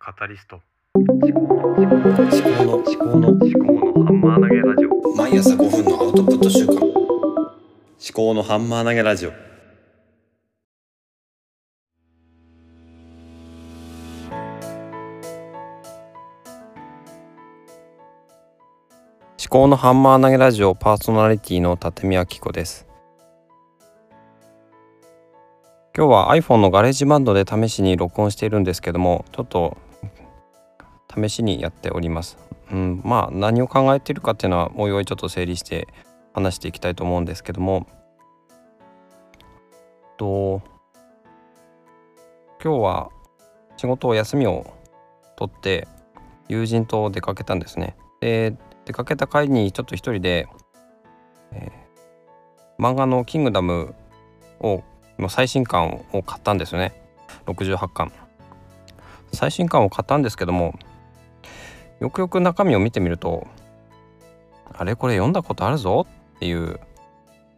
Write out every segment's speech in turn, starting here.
カタリスト。思考の思考の思考のハンマー投げラジオ。毎朝5分のアウトプット週間思考のハンマー投げラジオ。思考のハンマー投げラジオパーソナリティの立見明子です。今日は iPhone の GarageBand で試しに録音しているんですけどもちょっと試しにやっております。うん、まあ何を考えているかっていうのはおいおいちょっと整理して話していきたいと思うんですけどもと今日は仕事を休みを取って友人と出かけたんですね。で出かけた帰りにちょっと一人で、えー、漫画の「キングダム」をの最新刊を買ったんですよね68巻最新刊を買ったんですけどもよくよく中身を見てみるとあれこれ読んだことあるぞっていう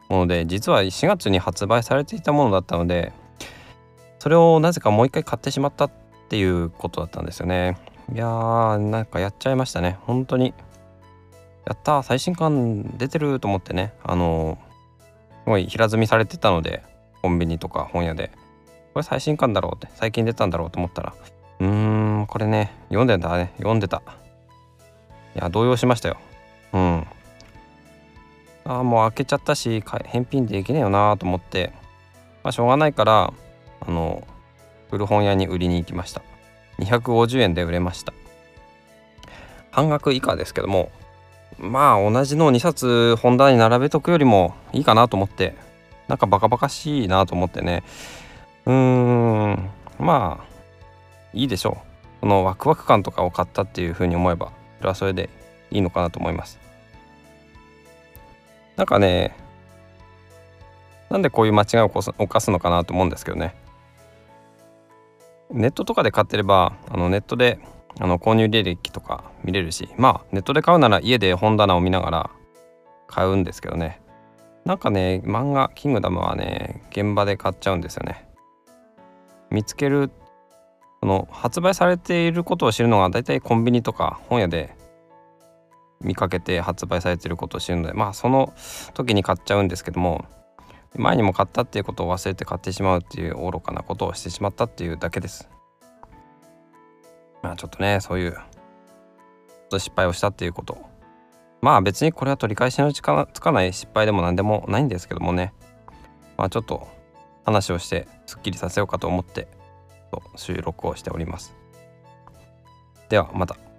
もので実は4月に発売されていたものだったのでそれをなぜかもう一回買ってしまったっていうことだったんですよね。いやーなんかやっちゃいましたね。本当に。やった最新刊出てると思ってね。あのすごい平積みされてたのでコンビニとか本屋で。これ最新刊だろうって最近出たんだろうと思ったら。うーんこれね読んでんだね。読んでた。いや動揺しましたよ。うん。あもう開けちゃったし返品できねえよなと思って。まあしょうがないからあの古本屋に売りに行きました。250円で売れました。半額以下ですけども。まあ同じの2冊本棚に並べとくよりもいいかなと思って。なんかバカバカしいなと思ってね。うーん。まあいいでしょう。このワクワク感とかを買ったっていうふうに思えば。れはそれでいいのかなと思います。なんかねなんでこういう間違いを犯すのかなと思うんですけどね。ネットとかで買ってればあのネットであの購入履歴とか見れるしまあネットで買うなら家で本棚を見ながら買うんですけどね。なんかね漫画「キングダム」はね現場で買っちゃうんですよね。見つけるその発売されていることを知るのが大体コンビニとか本屋で見かけて発売されていることを知るのでまあその時に買っちゃうんですけども前にも買ったっていうことを忘れて買ってしまうっていう愚かなことをしてしまったっていうだけです。まあちょっとねそういう失敗をしたっていうことまあ別にこれは取り返しのつかない失敗でも何でもないんですけどもねまあちょっと話をしてすっきりさせようかと思って収録をしております。ではまた。